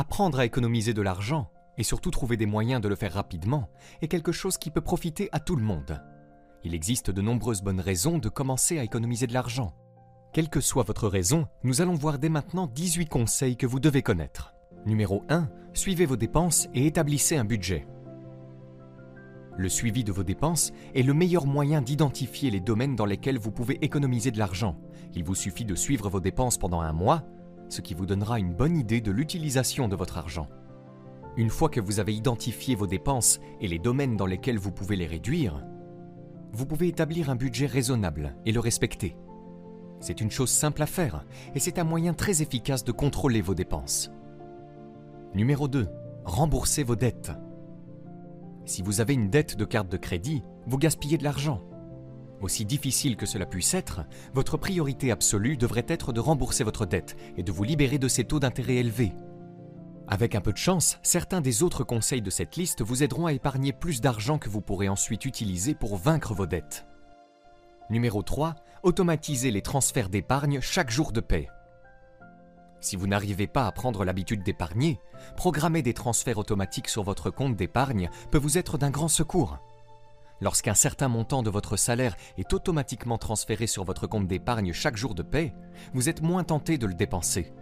Apprendre à économiser de l'argent, et surtout trouver des moyens de le faire rapidement, est quelque chose qui peut profiter à tout le monde. Il existe de nombreuses bonnes raisons de commencer à économiser de l'argent. Quelle que soit votre raison, nous allons voir dès maintenant 18 conseils que vous devez connaître. Numéro 1. Suivez vos dépenses et établissez un budget. Le suivi de vos dépenses est le meilleur moyen d'identifier les domaines dans lesquels vous pouvez économiser de l'argent. Il vous suffit de suivre vos dépenses pendant un mois, ce qui vous donnera une bonne idée de l'utilisation de votre argent. Une fois que vous avez identifié vos dépenses et les domaines dans lesquels vous pouvez les réduire, vous pouvez établir un budget raisonnable et le respecter. C'est une chose simple à faire et c'est un moyen très efficace de contrôler vos dépenses. Numéro 2. Remboursez vos dettes. Si vous avez une dette de carte de crédit, vous gaspillez de l'argent. Aussi difficile que cela puisse être, votre priorité absolue devrait être de rembourser votre dette et de vous libérer de ces taux d'intérêt élevés. Avec un peu de chance, certains des autres conseils de cette liste vous aideront à épargner plus d'argent que vous pourrez ensuite utiliser pour vaincre vos dettes. Numéro 3. Automatisez les transferts d'épargne chaque jour de paie. Si vous n'arrivez pas à prendre l'habitude d'épargner, programmer des transferts automatiques sur votre compte d'épargne peut vous être d'un grand secours. Lorsqu'un certain montant de votre salaire est automatiquement transféré sur votre compte d'épargne chaque jour de paie, vous êtes moins tenté de le dépenser.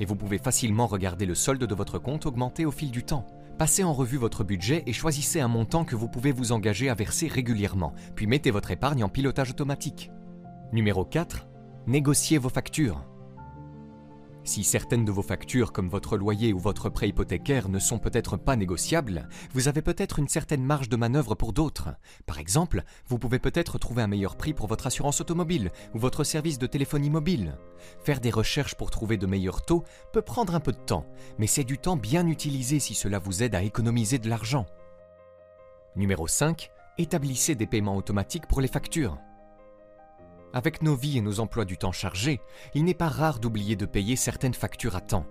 Et vous pouvez facilement regarder le solde de votre compte augmenter au fil du temps. Passez en revue votre budget et choisissez un montant que vous pouvez vous engager à verser régulièrement, puis mettez votre épargne en pilotage automatique. Numéro 4. Négociez vos factures. Si certaines de vos factures, comme votre loyer ou votre prêt hypothécaire, ne sont peut-être pas négociables, vous avez peut-être une certaine marge de manœuvre pour d'autres. Par exemple, vous pouvez peut-être trouver un meilleur prix pour votre assurance automobile ou votre service de téléphonie mobile. Faire des recherches pour trouver de meilleurs taux peut prendre un peu de temps, mais c'est du temps bien utilisé si cela vous aide à économiser de l'argent. Numéro 5. Établissez des paiements automatiques pour les factures. Avec nos vies et nos emplois du temps chargés, il n'est pas rare d'oublier de payer certaines factures à temps.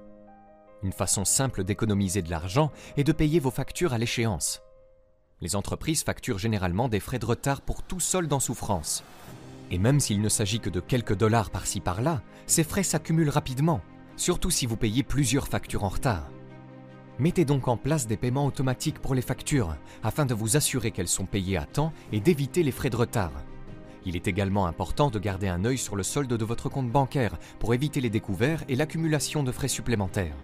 Une façon simple d'économiser de l'argent est de payer vos factures à l'échéance. Les entreprises facturent généralement des frais de retard pour tout solde en souffrance. Et même s'il ne s'agit que de quelques dollars par-ci par-là, ces frais s'accumulent rapidement, surtout si vous payez plusieurs factures en retard. Mettez donc en place des paiements automatiques pour les factures, afin de vous assurer qu'elles sont payées à temps et d'éviter les frais de retard. Il est également important de garder un œil sur le solde de votre compte bancaire pour éviter les découverts et l'accumulation de frais supplémentaires.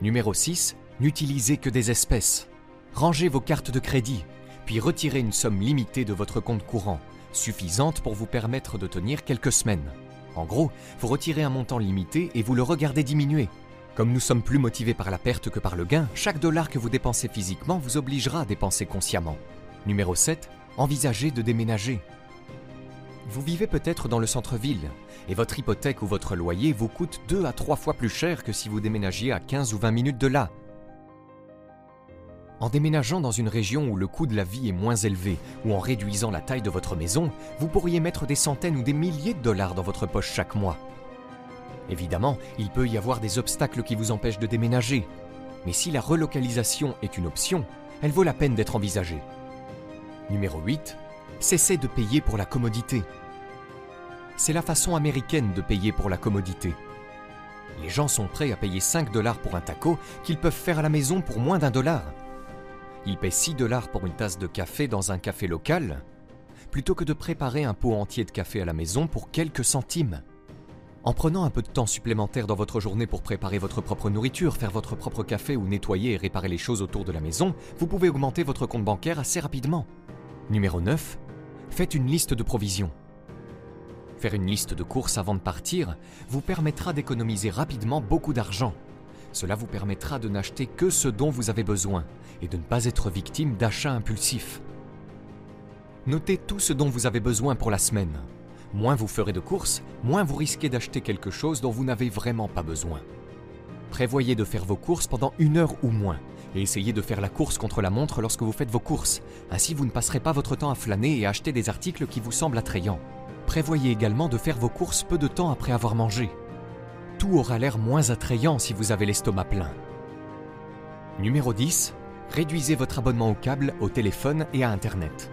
Numéro 6. N'utilisez que des espèces. Rangez vos cartes de crédit, puis retirez une somme limitée de votre compte courant, suffisante pour vous permettre de tenir quelques semaines. En gros, vous retirez un montant limité et vous le regardez diminuer. Comme nous sommes plus motivés par la perte que par le gain, chaque dollar que vous dépensez physiquement vous obligera à dépenser consciemment. Numéro 7. Envisagez de déménager. Vous vivez peut-être dans le centre-ville, et votre hypothèque ou votre loyer vous coûte deux à trois fois plus cher que si vous déménagiez à 15 ou 20 minutes de là. En déménageant dans une région où le coût de la vie est moins élevé, ou en réduisant la taille de votre maison, vous pourriez mettre des centaines ou des milliers de dollars dans votre poche chaque mois. Évidemment, il peut y avoir des obstacles qui vous empêchent de déménager, mais si la relocalisation est une option, elle vaut la peine d'être envisagée. Numéro 8 cessez de payer pour la commodité. C'est la façon américaine de payer pour la commodité. Les gens sont prêts à payer 5 dollars pour un taco qu'ils peuvent faire à la maison pour moins d'un dollar. Ils paient 6 dollars pour une tasse de café dans un café local, plutôt que de préparer un pot entier de café à la maison pour quelques centimes. En prenant un peu de temps supplémentaire dans votre journée pour préparer votre propre nourriture, faire votre propre café ou nettoyer et réparer les choses autour de la maison, vous pouvez augmenter votre compte bancaire assez rapidement. Numéro 9. Faites une liste de provisions. Faire une liste de courses avant de partir vous permettra d'économiser rapidement beaucoup d'argent. Cela vous permettra de n'acheter que ce dont vous avez besoin et de ne pas être victime d'achats impulsifs. Notez tout ce dont vous avez besoin pour la semaine. Moins vous ferez de courses, moins vous risquez d'acheter quelque chose dont vous n'avez vraiment pas besoin. Prévoyez de faire vos courses pendant une heure ou moins essayez de faire la course contre la montre lorsque vous faites vos courses. Ainsi, vous ne passerez pas votre temps à flâner et à acheter des articles qui vous semblent attrayants. Prévoyez également de faire vos courses peu de temps après avoir mangé. Tout aura l'air moins attrayant si vous avez l'estomac plein. Numéro 10. Réduisez votre abonnement au câble, au téléphone et à Internet.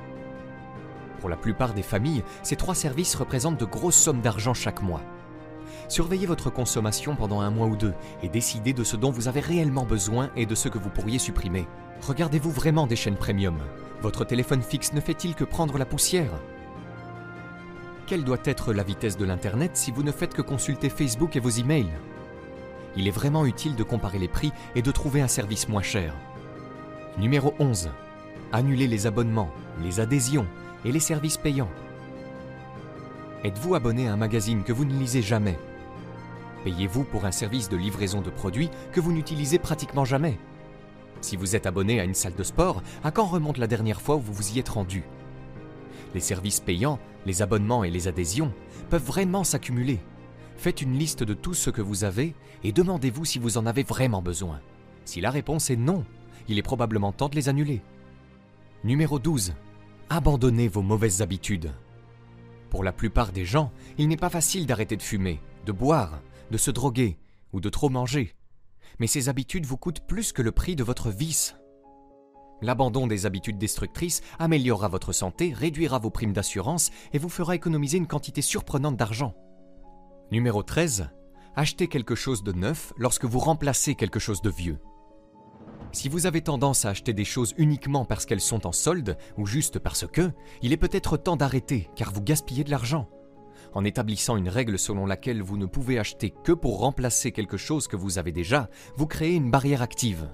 Pour la plupart des familles, ces trois services représentent de grosses sommes d'argent chaque mois. Surveillez votre consommation pendant un mois ou deux et décidez de ce dont vous avez réellement besoin et de ce que vous pourriez supprimer. Regardez-vous vraiment des chaînes premium Votre téléphone fixe ne fait-il que prendre la poussière? Quelle doit être la vitesse de l'Internet si vous ne faites que consulter Facebook et vos emails? Il est vraiment utile de comparer les prix et de trouver un service moins cher. Numéro 11. Annulez les abonnements, les adhésions et les services payants. Êtes-vous abonné à un magazine que vous ne lisez jamais? Payez-vous pour un service de livraison de produits que vous n'utilisez pratiquement jamais Si vous êtes abonné à une salle de sport, à quand remonte la dernière fois où vous vous y êtes rendu Les services payants, les abonnements et les adhésions peuvent vraiment s'accumuler. Faites une liste de tout ce que vous avez et demandez-vous si vous en avez vraiment besoin. Si la réponse est non, il est probablement temps de les annuler. Numéro 12. Abandonnez vos mauvaises habitudes. Pour la plupart des gens, il n'est pas facile d'arrêter de fumer, de boire, de se droguer ou de trop manger. Mais ces habitudes vous coûtent plus que le prix de votre vice. L'abandon des habitudes destructrices améliorera votre santé, réduira vos primes d'assurance et vous fera économiser une quantité surprenante d'argent. Numéro 13. Achetez quelque chose de neuf lorsque vous remplacez quelque chose de vieux. Si vous avez tendance à acheter des choses uniquement parce qu'elles sont en solde ou juste parce que, il est peut-être temps d'arrêter car vous gaspillez de l'argent. En établissant une règle selon laquelle vous ne pouvez acheter que pour remplacer quelque chose que vous avez déjà, vous créez une barrière active.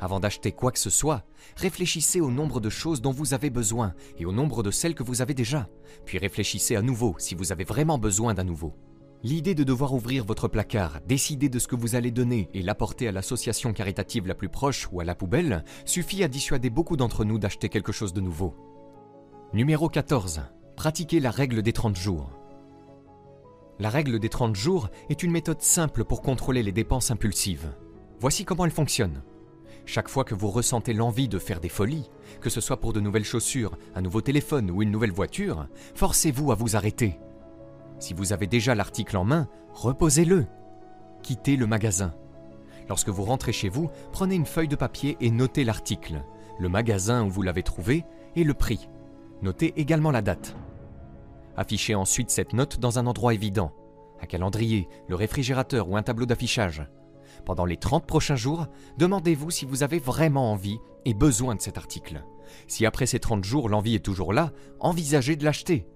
Avant d'acheter quoi que ce soit, réfléchissez au nombre de choses dont vous avez besoin et au nombre de celles que vous avez déjà, puis réfléchissez à nouveau si vous avez vraiment besoin d'un nouveau. L'idée de devoir ouvrir votre placard, décider de ce que vous allez donner et l'apporter à l'association caritative la plus proche ou à la poubelle suffit à dissuader beaucoup d'entre nous d'acheter quelque chose de nouveau. Numéro 14. Pratiquez la règle des 30 jours. La règle des 30 jours est une méthode simple pour contrôler les dépenses impulsives. Voici comment elle fonctionne. Chaque fois que vous ressentez l'envie de faire des folies, que ce soit pour de nouvelles chaussures, un nouveau téléphone ou une nouvelle voiture, forcez-vous à vous arrêter si vous avez déjà l'article en main, reposez-le. Quittez le magasin. Lorsque vous rentrez chez vous, prenez une feuille de papier et notez l'article, le magasin où vous l'avez trouvé et le prix. Notez également la date. Affichez ensuite cette note dans un endroit évident, un calendrier, le réfrigérateur ou un tableau d'affichage. Pendant les 30 prochains jours, demandez-vous si vous avez vraiment envie et besoin de cet article. Si après ces 30 jours l'envie est toujours là, envisagez de l'acheter.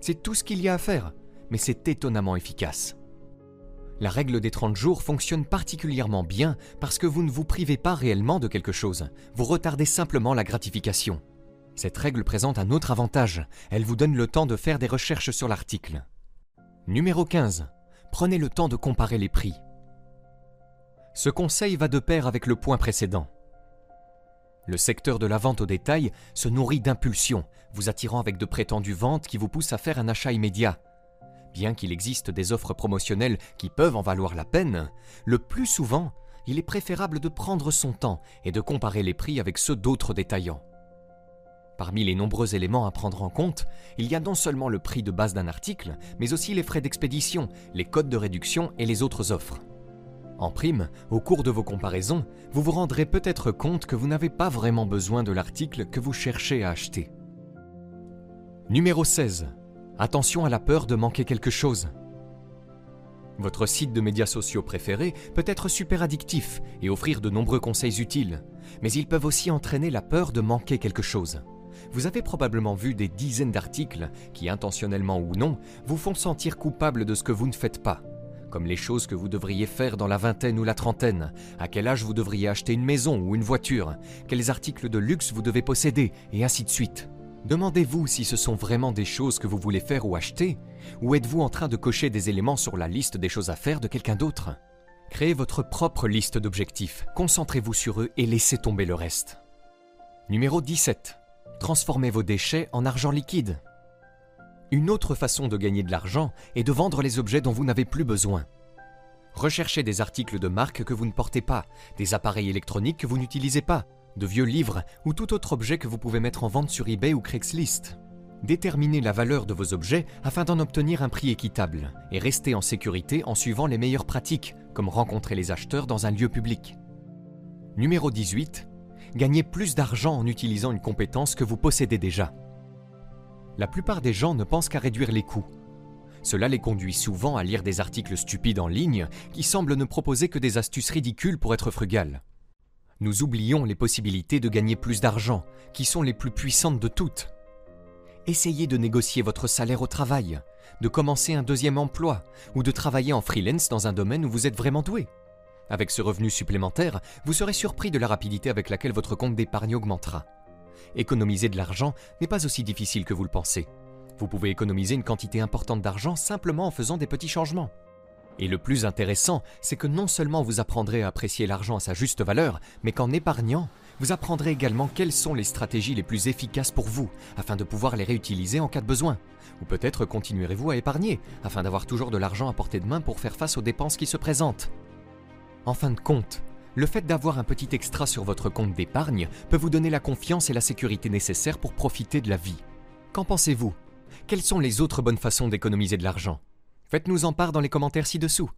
C'est tout ce qu'il y a à faire mais c'est étonnamment efficace. La règle des 30 jours fonctionne particulièrement bien parce que vous ne vous privez pas réellement de quelque chose, vous retardez simplement la gratification. Cette règle présente un autre avantage, elle vous donne le temps de faire des recherches sur l'article. Numéro 15. Prenez le temps de comparer les prix. Ce conseil va de pair avec le point précédent. Le secteur de la vente au détail se nourrit d'impulsions, vous attirant avec de prétendues ventes qui vous poussent à faire un achat immédiat, Bien qu'il existe des offres promotionnelles qui peuvent en valoir la peine, le plus souvent, il est préférable de prendre son temps et de comparer les prix avec ceux d'autres détaillants. Parmi les nombreux éléments à prendre en compte, il y a non seulement le prix de base d'un article, mais aussi les frais d'expédition, les codes de réduction et les autres offres. En prime, au cours de vos comparaisons, vous vous rendrez peut-être compte que vous n'avez pas vraiment besoin de l'article que vous cherchez à acheter. Numéro 16. Attention à la peur de manquer quelque chose. Votre site de médias sociaux préféré peut être super addictif et offrir de nombreux conseils utiles, mais ils peuvent aussi entraîner la peur de manquer quelque chose. Vous avez probablement vu des dizaines d'articles qui, intentionnellement ou non, vous font sentir coupable de ce que vous ne faites pas, comme les choses que vous devriez faire dans la vingtaine ou la trentaine, à quel âge vous devriez acheter une maison ou une voiture, quels articles de luxe vous devez posséder, et ainsi de suite. Demandez-vous si ce sont vraiment des choses que vous voulez faire ou acheter, ou êtes-vous en train de cocher des éléments sur la liste des choses à faire de quelqu'un d'autre Créez votre propre liste d'objectifs, concentrez-vous sur eux et laissez tomber le reste. Numéro 17. Transformez vos déchets en argent liquide. Une autre façon de gagner de l'argent est de vendre les objets dont vous n'avez plus besoin. Recherchez des articles de marque que vous ne portez pas, des appareils électroniques que vous n'utilisez pas, de vieux livres ou tout autre objet que vous pouvez mettre en vente sur eBay ou Craigslist. Déterminez la valeur de vos objets afin d'en obtenir un prix équitable et restez en sécurité en suivant les meilleures pratiques, comme rencontrer les acheteurs dans un lieu public. Numéro 18. Gagnez plus d'argent en utilisant une compétence que vous possédez déjà. La plupart des gens ne pensent qu'à réduire les coûts. Cela les conduit souvent à lire des articles stupides en ligne qui semblent ne proposer que des astuces ridicules pour être frugal. Nous oublions les possibilités de gagner plus d'argent, qui sont les plus puissantes de toutes. Essayez de négocier votre salaire au travail, de commencer un deuxième emploi ou de travailler en freelance dans un domaine où vous êtes vraiment doué. Avec ce revenu supplémentaire, vous serez surpris de la rapidité avec laquelle votre compte d'épargne augmentera. Économiser de l'argent n'est pas aussi difficile que vous le pensez. Vous pouvez économiser une quantité importante d'argent simplement en faisant des petits changements. Et le plus intéressant, c'est que non seulement vous apprendrez à apprécier l'argent à sa juste valeur, mais qu'en épargnant, vous apprendrez également quelles sont les stratégies les plus efficaces pour vous, afin de pouvoir les réutiliser en cas de besoin. Ou peut-être continuerez-vous à épargner, afin d'avoir toujours de l'argent à portée de main pour faire face aux dépenses qui se présentent. En fin de compte, le fait d'avoir un petit extra sur votre compte d'épargne peut vous donner la confiance et la sécurité nécessaires pour profiter de la vie. Qu'en pensez-vous? Quelles sont les autres bonnes façons d'économiser de l'argent? Faites-nous en part dans les commentaires ci-dessous.